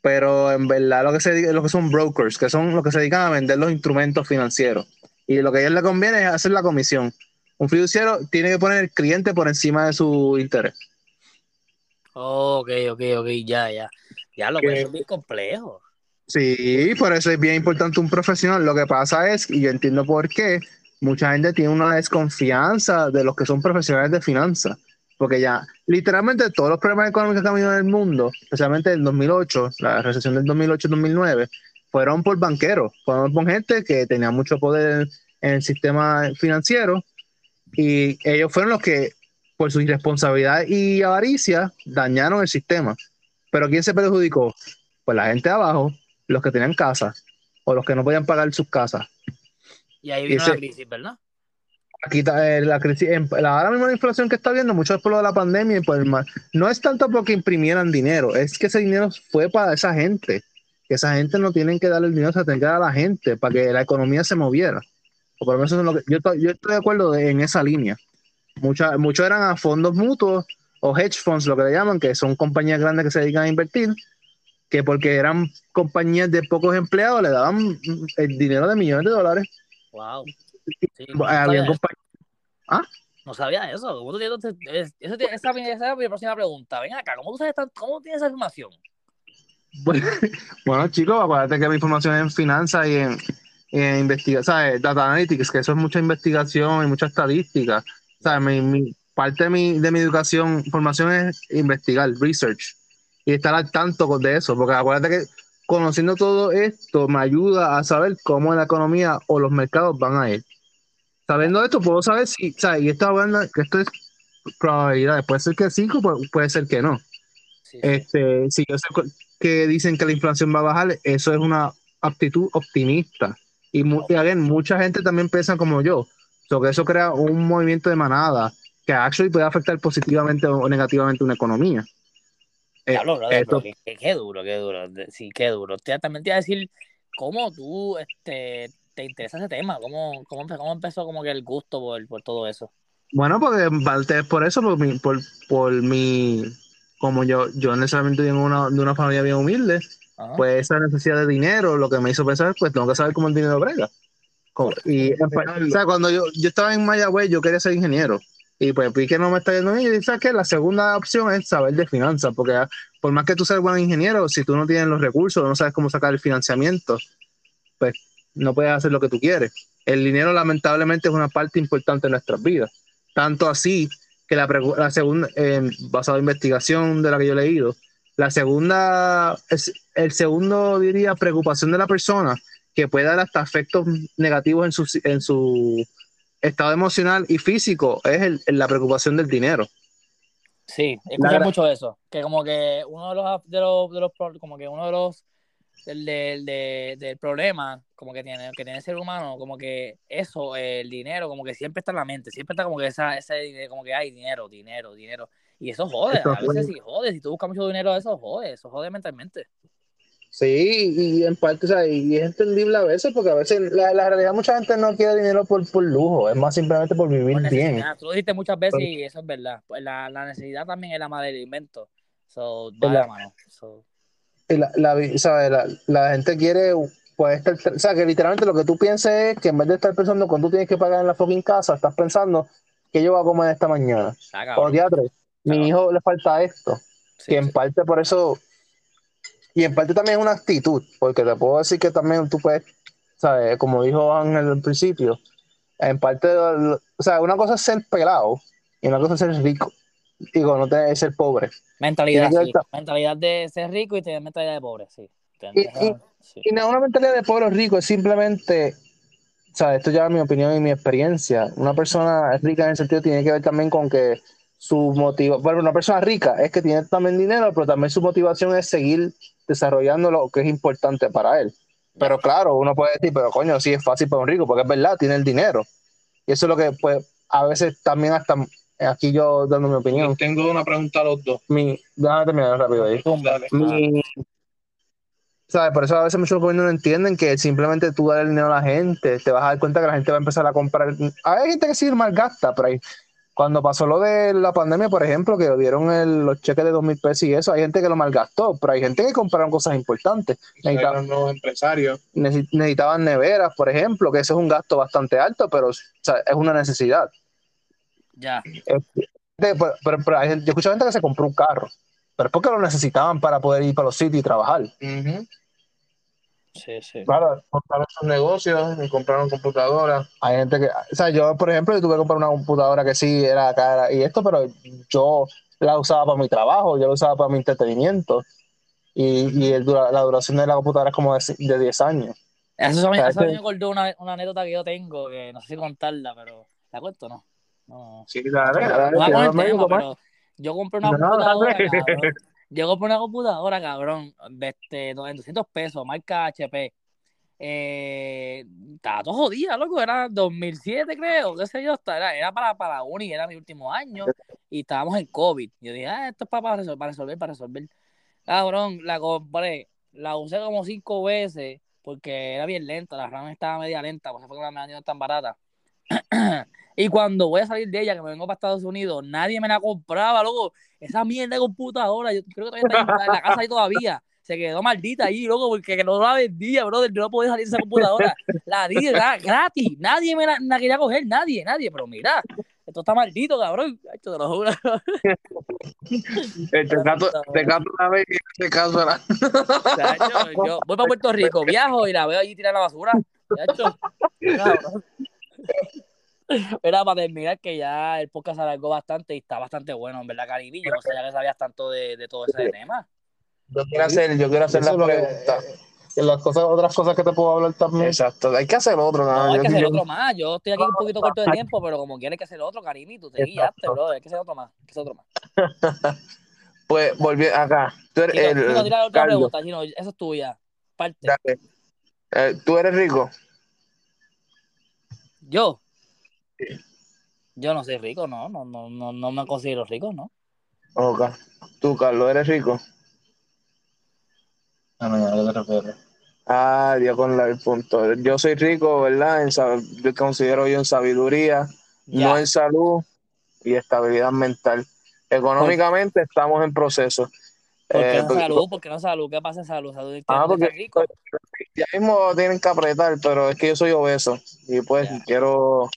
pero en verdad lo que, se, lo que son brokers, que son los que se dedican a vender los instrumentos financieros. Y lo que a ellos les conviene es hacer la comisión. Un fiduciario tiene que poner el cliente por encima de su interés. Ok, ok, ok, ya, ya. Ya lo Que- que eso es bien complejo. Sí, por eso es bien importante un profesional. Lo que pasa es, y yo entiendo por qué, mucha gente tiene una desconfianza de los que son profesionales de finanzas. Porque ya, literalmente todos los problemas económicos que ha habido en el mundo, especialmente en 2008, la recesión del 2008-2009, fueron por banqueros, fueron por gente que tenía mucho poder en el sistema financiero y ellos fueron los que, por su irresponsabilidad y avaricia, dañaron el sistema. Pero ¿quién se perjudicó? Pues la gente de abajo, los que tenían casas o los que no podían pagar sus casas. Y ahí vino ese- la crisis, ¿verdad? Aquí está, eh, la crisis, la- ahora mismo la inflación que está viendo, mucho es por lo de la pandemia, y por el ma- no es tanto porque imprimieran dinero, es que ese dinero fue para esa gente, que esa gente no tienen que darle el dinero, se tiene que dar a la gente para que la economía se moviera. O por lo menos lo que, yo, estoy- yo estoy de acuerdo de- en esa línea. Mucha- Muchos eran a fondos mutuos o hedge funds, lo que le llaman, que son compañías grandes que se dedican a invertir, que porque eran compañías de pocos empleados le daban el dinero de millones de dólares. Wow. Sí, no, sabía compañías No sabía eso. ¿Cómo tú tienes, esa es mi próxima pregunta. Ven acá, ¿cómo tú sabes tan- cómo tienes esa información? Bueno, chicos, acuérdate que mi información es en finanzas y en, en investigación, ¿sabes? Data Analytics, que eso es mucha investigación y mucha estadística. ¿Sabes? Mi, mi- parte de mi, de mi educación, formación es investigar, research, y estar al tanto de eso, porque acuérdate que conociendo todo esto me ayuda a saber cómo la economía o los mercados van a ir. Sabiendo esto, puedo saber si, ¿sabes? Y esto, hablando- que esto es probabilidades, puede ser que sí, puede, puede ser que no. Sí, sí. Este, si yo sé que dicen que la inflación va a bajar, eso es una actitud optimista. Y, y again, mucha gente también piensa como yo. So que eso crea un movimiento de manada que actually puede afectar positivamente o negativamente una economía. Eh, brother, esto- qué, qué- duro, qué duro. Sí, qué duro. Te- también te iba a decir cómo tú este, te interesa ese tema, cómo, cómo, cómo empezó como que el gusto por, por todo eso. Bueno, porque parte es por eso, por mi, por, por mi, como yo, yo necesariamente vengo una, de una familia bien humilde, Ajá. pues esa necesidad de dinero, lo que me hizo pensar, pues tengo que saber cómo el dinero brega. Como- Y o sea, cuando yo, yo estaba en Mayagüez, yo quería ser ingeniero. Y pues vi que no me está yendo bien. Y sabes que la segunda opción es saber de finanzas, porque ah, por más que tú seas buen ingeniero, si tú no tienes los recursos, no sabes cómo sacar el financiamiento, pues no puedes hacer lo que tú quieres. El dinero, lamentablemente, es una parte importante de nuestras vidas. Tanto así que la, segunda, eh, basado en investigación de la que yo he leído, la segunda, es, el segundo, diría, preocupación de la persona que puede dar hasta efectos negativos en su, en su estado emocional y físico es el- la preocupación del dinero. Sí, escuché La- mucho eso. Que como que uno de los, de los, de los pro- como que uno de los del, del, del, del problema como que tiene, que tiene el ser humano, como que eso, el dinero, como que siempre está en la mente, siempre está como que esa, ese como que hay dinero, dinero, dinero. Y eso jode, a veces sí jode, si tú buscas mucho dinero, eso jode, eso jode mentalmente. Sí, y en parte, o sea, y es entendible a veces, porque a veces la, la realidad mucha gente no quiere dinero por, por lujo, es más simplemente por vivir Por bien. Tú lo dijiste muchas veces y eso es verdad. Pues la, la necesidad también es la madre del invento. So, va La- mano. So, la, la, ¿sabes? La, la gente quiere, pues, estar, o sea, que literalmente lo que tú pienses es que en vez de estar pensando cuando tú tienes que pagar en la fucking casa, estás pensando que yo voy a comer esta mañana. está O teatro, mi hijo le falta esto. Sí, que en sí. parte por eso, y en parte también es una actitud, porque te puedo decir que también tú puedes, ¿sabes? Como dijo Ángel al principio, en parte, o sea, una cosa es ser pelado y una cosa es ser rico. Digo, no te- es ser pobre. Mentalidad, sí. Mentalidad de ser rico y tener mentalidad de pobre, sí. Y- sí. Y no una mentalidad de pobre o rico, es simplemente, o sea, esto ya es mi opinión y mi experiencia. Una persona rica en el sentido tiene que ver también con que su motivo, bueno, una persona rica es que tiene también dinero, pero también su motivación es seguir desarrollando lo que es importante para él. Pero claro, uno puede decir, pero coño, sí es fácil para un rico, porque es verdad, tiene el dinero. Y eso es lo que, pues, a veces también hasta aquí yo dando mi opinión. Tengo una pregunta a los dos. Mi, déjame terminar rápido ahí. Dale. Mi- ¿sabes? Por eso a veces muchos gobiernos no entienden que simplemente tú dar el dinero a la gente, te vas a dar cuenta que la gente va a empezar a comprar. Hay gente que sí malgasta, pero hay- cuando pasó lo de la pandemia, por ejemplo, que dieron el- los cheques de dos mil pesos y eso, hay gente que lo malgastó, pero hay gente que compraron cosas importantes. Necesita- Eran nuevos empresarios. necesi- necesitaban neveras, por ejemplo, que eso es un gasto bastante alto, pero o sea, es una necesidad. Ya. De- pero, pero- pero hay gente- yo escucho gente que se compró un carro, pero es porque lo necesitaban para poder ir para los sitios y trabajar. Ujú. Sí, sí. Claro, compraron sus negocios y compraron computadoras. Hay gente que, o sea, yo, por ejemplo, yo tuve que comprar una computadora que sí era cara y esto, pero yo la usaba para mi trabajo, yo la usaba para mi entretenimiento. Y, y el la duración de la computadora es como de, de 10 años. Eso, sea, eso me que- acordó una, una anécdota que yo tengo, que no sé si contarla, pero ¿la cuento o no? No, Sí, dale. Dale, no tema, pero yo compré una No, computadora, cabrón. Yo compré una computadora, cabrón, de este, no, en 200 pesos, marca HP. Eh, estaba todo jodida, loco, era 2007 creo, qué yo, era, era para, para uni, era mi último año y estábamos en COVID. Yo dije, ah, esto es para, resolver, para resolver. Cabrón, la compré, la usé como cinco veces porque era bien lenta, la RAM estaba media lenta, pues fue que la me tan barata. y cuando voy a salir de ella, que me vengo para Estados Unidos, nadie me la compraba, loco. Esa mierda de computadora, yo creo que todavía está en la casa ahí todavía. Se quedó maldita ahí, loco, porque no la vendía, brother. No podía salir de esa computadora. La di gra- gratis. Nadie me la, la quería coger, nadie, nadie. Pero mira, esto está maldito, cabrón. Te lo juro. Te cato, te cato una vez y este caso era. Chacho, yo voy para Puerto Rico, viajo y la veo allí tirar la basura. Cabrón. Era para terminar que ya el podcast se alargó bastante y está bastante bueno, en verdad, Caribe. Yo no sabía que sabías tanto de, de todo ese tema. Yo quiero hacer, yo quiero hacer Eso la es lo que- pregunta. Y las cosas, otras cosas que te puedo hablar también. Exacto, hay que hacer otro. No, ¿no? hay que hacer yo- otro más. Yo estoy aquí un poquito corto de tiempo, pero como quieres que hacer otro, Caribe, tú te guiaste, bro. Hay que hacer otro más. Hay que hacer otro más. Pues volví acá. Tú eres, Chico, el, tira otra Carlos, pregunta, Chino. Eso es tuya. Parte. dale. Eh, ¿Tú eres rico? Yo. Yo no soy rico, no. No, no, no, no me considero rico, ¿no? Ok. ¿Tú, Carlos, eres rico? Ah, no, ¿a qué te refieres? Ah, dio con la- el punto. Yo soy rico, ¿verdad? En, sab- yo considero yo en sabiduría, Ya. no en salud y estabilidad mental. Económicamente estamos en proceso. ¿Por qué Eh, no porque- salud? ¿Por qué no salud? ¿Qué pasa en salud? ¿Salud Ah, ¿Tienes que porque- rico? ya mismo tienen que apretar, pero es que yo soy obeso y pues Ya. quiero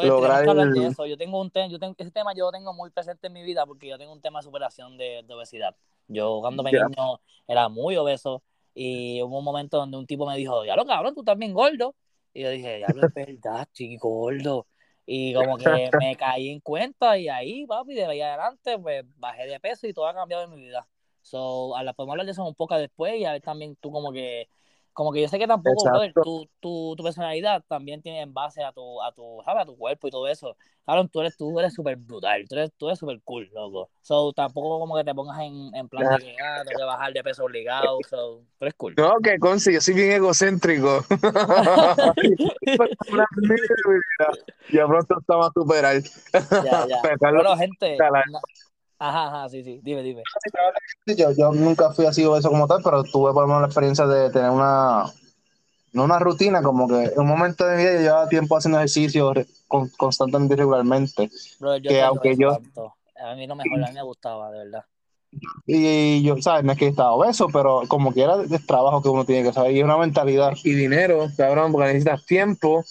Lograr hablar de el- eso. Yo tengo un tema, yo tengo, ese tema yo lo tengo muy presente en mi vida porque yo tengo un tema de superación de, de obesidad. Yo cuando pequeño era muy obeso y hubo un momento donde un tipo me dijo, ya lo cabrón, tú también gordo. Y yo dije, ya lo es verdad, estoy gordo. Y como que me caí en cuenta y ahí, papi, de ahí adelante, pues bajé de peso y todo ha cambiado en mi vida. So, a la, podemos hablar de eso un poco después y a ver también tú como que Como que yo sé que tampoco, brother, tu, tu, tu personalidad también tiene en base a tu, a tu, ¿sabes? A tu cuerpo y todo eso. Claro, tú eres, tú eres súper brutal, tú eres, tú eres súper cool, loco. So, tampoco como que te pongas en, en plan de que, ah, tengo que bajar de peso obligado, so, tú eres cool. No, que conste, yo soy bien egocéntrico. Ya pronto estamos a superar. Ya, ya. Pero, Bueno, gente. Ajá, ajá, sí, sí, dime, dime. Yo, yo nunca fui así obeso como tal, pero tuve por lo menos la experiencia de tener una, no una rutina, como que en un momento de mi vida yo llevaba tiempo haciendo ejercicio con- constantemente y regularmente. Bro, yo Que aunque eso yo- tanto. A mí no me joda, a mí me gustaba, de verdad. Y yo, ¿sabes? No es que estaba obeso, pero como que era el trabajo que uno tiene que saber y es una mentalidad. y dinero, cabrón, porque necesitas tiempo,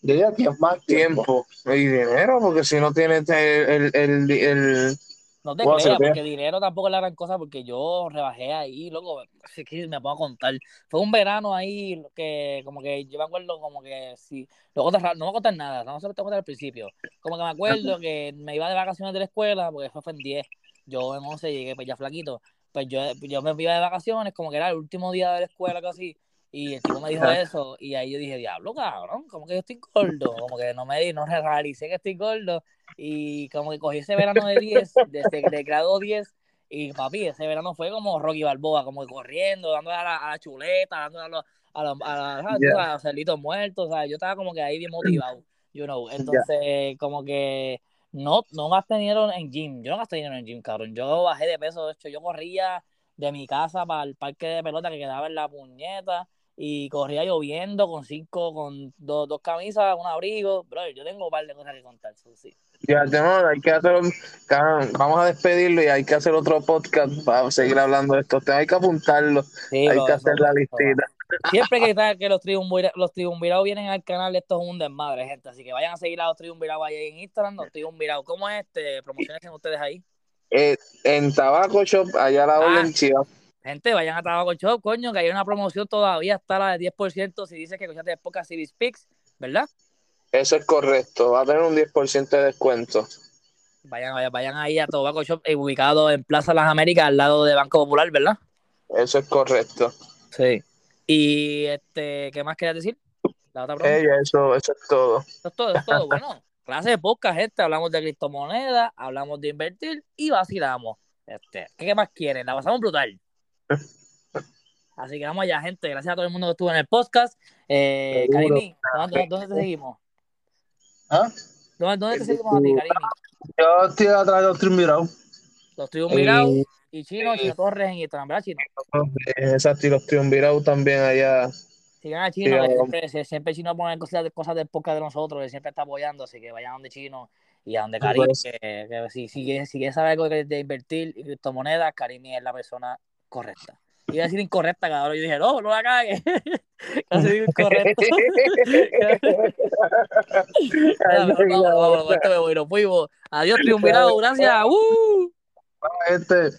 Yo diría que más tiempo y dinero, porque si no tienes el, el, el, el- No te creas, porque dinero tampoco es la gran cosa, porque yo rebajé ahí, loco, es que me puedo contar. Fue un verano ahí que, como que yo me acuerdo, como que sí, luego no me contar nada, no se lo tengo que contar al principio. Como que me acuerdo que me iba de vacaciones de la escuela, porque eso fue en 10, yo en 11 llegué pues ya flaquito, pues yo, yo me iba de vacaciones, como que era el último día de la escuela casi, y el tipo me dijo eso, y ahí yo dije, diablo, cabrón, como que yo estoy gordo, como que no me di, no realicé que estoy gordo, y como que cogí ese verano de 10, desde de grado 10, y papi, ese verano fue como Rocky Balboa, como que corriendo, dándole a la, a la chuleta, dándole a los, a los, a la- ¿sabes? Yeah. a los cerditos muertos, o sea, yo estaba como que ahí bien motivado, you know, entonces como que no, no gasté dinero en gym, yo no gasté dinero en gym, cabrón, yo bajé de peso, de hecho, yo corría de mi casa para el parque de pelota que quedaba en la puñeta, y corría lloviendo con cinco, con dos, dos camisas, un abrigo, bro, yo tengo un par de cosas que contar, sí. Ya, no, hay que hacer vamos a despedirlo y hay que hacer otro podcast para seguir hablando de esto. Hay que apuntarlo, Sí, hay que hacer la listita. Siempre que, tal que los triunvirados, los triunvirados vienen al canal, esto es un desmadre, gente. Así que vayan a seguir a los triunvirados ahí en Instagram, los triunvirados. ¿Cómo es este? Promociones que ustedes ahí. Eh, en Tabaco Shop, allá a la Ah. orden chiva. Gente, vayan a Tabaco Shop, coño, que hay una promoción todavía, está la de 10% si dices que escuchaste de podcast Civis Pix, ¿verdad? Eso es correcto, va a tener un 10% de descuento. Vayan, vayan, vayan ahí a Tobacco Shop, eh, ubicado en Plaza Las Américas, al lado de Banco Popular, ¿verdad? Eso es correcto. Sí. Y este, ¿qué más querías decir? La otra pregunta. Ella, eso, eso es todo. Eso es todo, eso es todo. Bueno, clase de podcast, gente. Hablamos de criptomonedas, hablamos de invertir y vacilamos. Este, ¿Qué más quieren? La pasamos brutal. Así que vamos allá, gente. Gracias a todo el mundo que estuvo en el podcast. Eh, Seguro. Karimi, ¿dónde, dónde- dónde te seguimos? ¿Ah? ¿Dónde, dónde te seguimos a ti, Karimi? Yo estoy atrás de los triunvirados. Los triunvirados Eh, y Chino, Chino Torres en Instagram, ¿verdad, Chino? Exacto, y los triunvirados también allá. Sigan a Chino, Sí, que vamos. siempre, siempre Chino pone cosas, cosas del podcast de nosotros, que siempre está apoyando, así que vayan donde Chino y a donde Sí, Karimi, pues. que, que si, si, quieres- si quieres saber algo de, de invertir y criptomonedas, Karimi es la persona correcta. Iba a decir incorrecta, cabrón, yo dije, no, no la cagues. Casi digo incorrecto. Vamos, vamos, esto me voy, nos fuimos. Adiós, triunvirado, gracias. ¡Uh! Este,